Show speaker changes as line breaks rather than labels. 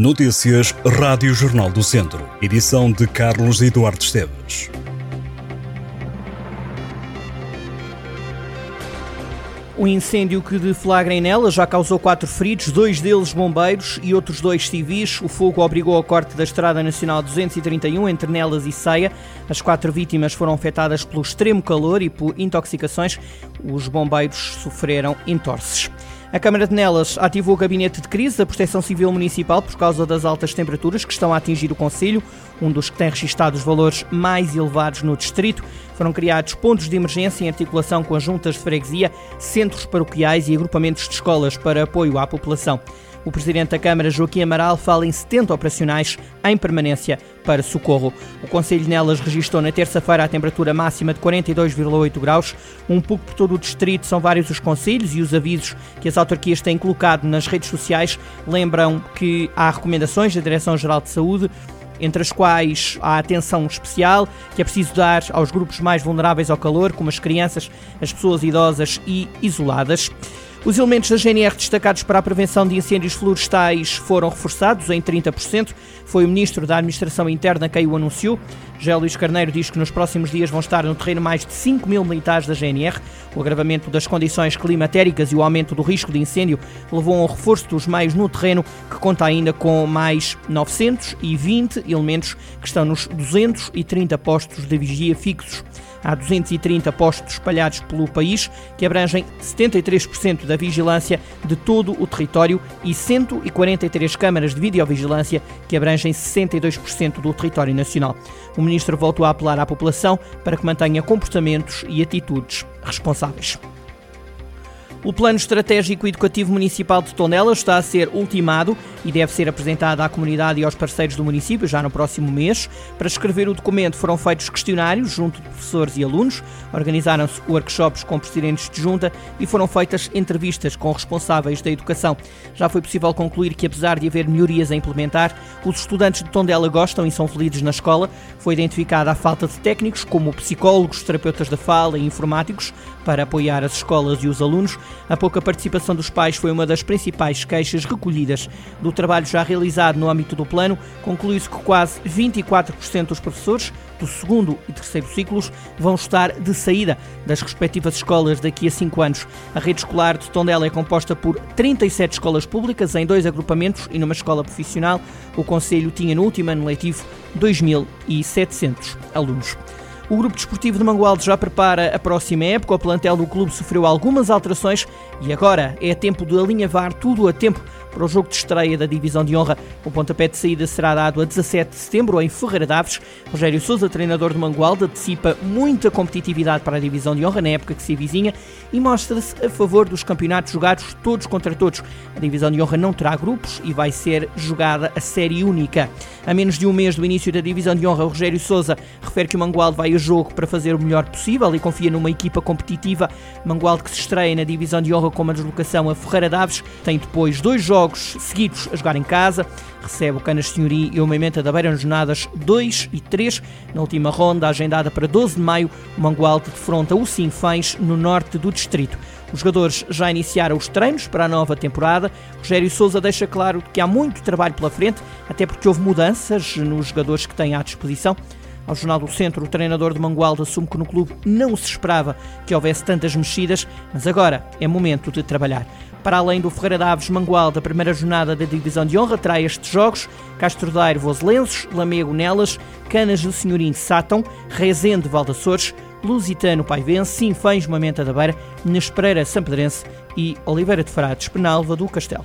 Notícias Rádio Jornal do Centro. Edição de Carlos Eduardo Esteves.
O incêndio que deflagra em Nelas já causou quatro feridos, dois deles bombeiros e outros dois civis. O fogo obrigou ao corte da Estrada Nacional 231 entre Nelas e Ceia. As quatro vítimas foram afetadas pelo extremo calor e por intoxicações. Os bombeiros sofreram entorces. A Câmara de Nelas ativou o gabinete de crise da Proteção Civil Municipal por causa das altas temperaturas que estão a atingir o Conselho, um dos que tem registado os valores mais elevados no distrito. Foram criados pontos de emergência em articulação com as juntas de freguesia, centros paroquiais e agrupamentos de escolas para apoio à população. O presidente da Câmara, Joaquim Amaral, fala em 70 operacionais em permanência para socorro. O Conselho Nelas registrou na terça-feira a temperatura máxima de 42,8 graus. Um pouco por todo o distrito são vários os conselhos e os avisos que as autarquias têm colocado nas redes sociais lembram que há recomendações da Direção-Geral de Saúde entre as quais há atenção especial que é preciso dar aos grupos mais vulneráveis ao calor, como as crianças, as pessoas idosas e isoladas. Os elementos da GNR destacados para a prevenção de incêndios florestais foram reforçados em 30%. Foi o Ministro da Administração Interna quem o anunciou. José Luís Carneiro diz que nos próximos dias vão estar no terreno mais de 5 mil militares da GNR. O agravamento das condições climatéricas e o aumento do risco de incêndio levou a um reforço dos meios no terreno, que conta ainda com mais 920 elementos que estão nos 230 postos de vigia fixos. Há 230 postos espalhados pelo país, que abrangem 73% da vigilância de todo o território e 143 câmaras de videovigilância, que abrangem 62% do território nacional. O ministro voltou a apelar à população para que mantenha comportamentos e atitudes responsáveis. O Plano Estratégico Educativo Municipal de Tondela está a ser ultimado e deve ser apresentado à comunidade e aos parceiros do município já no próximo mês. Para escrever o documento foram feitos questionários junto de professores e alunos, organizaram-se workshops com presidentes de junta e foram feitas entrevistas com responsáveis da educação. Já foi possível concluir que, apesar de haver melhorias a implementar, os estudantes de Tondela gostam e são felizes na escola. Foi identificada a falta de técnicos como psicólogos, terapeutas da fala e informáticos para apoiar as escolas e os alunos. A pouca participação dos pais foi uma das principais queixas recolhidas do trabalho já realizado no âmbito do plano. Conclui-se que quase 24% dos professores do segundo e terceiro ciclos vão estar de saída das respectivas escolas daqui a cinco anos. A rede escolar de Tondela é composta por 37 escolas públicas em dois agrupamentos e numa escola profissional. O Conselho tinha no último ano letivo 2.700 alunos. O Grupo Desportivo de Mangualde já prepara a próxima época. O plantel do clube sofreu algumas alterações e agora é tempo de alinhavar tudo a tempo para o jogo de estreia da Divisão de Honra. O pontapé de saída será dado a 17 de setembro em Ferreira Daves. Rogério Sousa, treinador de Mangualde, antecipa muita competitividade para a Divisão de Honra na época que se avizinha e mostra-se a favor dos campeonatos jogados todos contra todos. A Divisão de Honra não terá grupos e vai ser jogada a série única. A menos de um mês do início da Divisão de Honra, Rogério Sousa refere que o Mangualde vai jogo para fazer o melhor possível e confia numa equipa competitiva. Mangualde que se estreia na Divisão de Honra com uma deslocação a Ferreira Daves tem depois dois jogos seguidos a jogar em casa. Recebe o Canas Senhorim e o Moimenta da Beira nas jornadas 2 e 3. Na última ronda, agendada para 12 de maio, o Mangualde defronta o Sinfãs no norte do distrito. Os jogadores já iniciaram os treinos para a nova temporada. Rogério Sousa deixa claro que há muito trabalho pela frente, até porque houve mudanças nos jogadores que têm à disposição. Ao Jornal do Centro, o treinador de Mangualde assume que no clube não se esperava que houvesse tantas mexidas, mas agora é momento de trabalhar. Para além do Ferreira Daves Mangualde, a primeira jornada da Divisão de Honra terá estes jogos: Castro Daire Voselenses, Lamego Nelas, Canas do Senhorim Sátão, Rezende Valdaçores, Lusitano Paivense, Sinfães Mamenta da Beira, Nespereira Sampedrense e Oliveira de Frades Penalva do Castelo.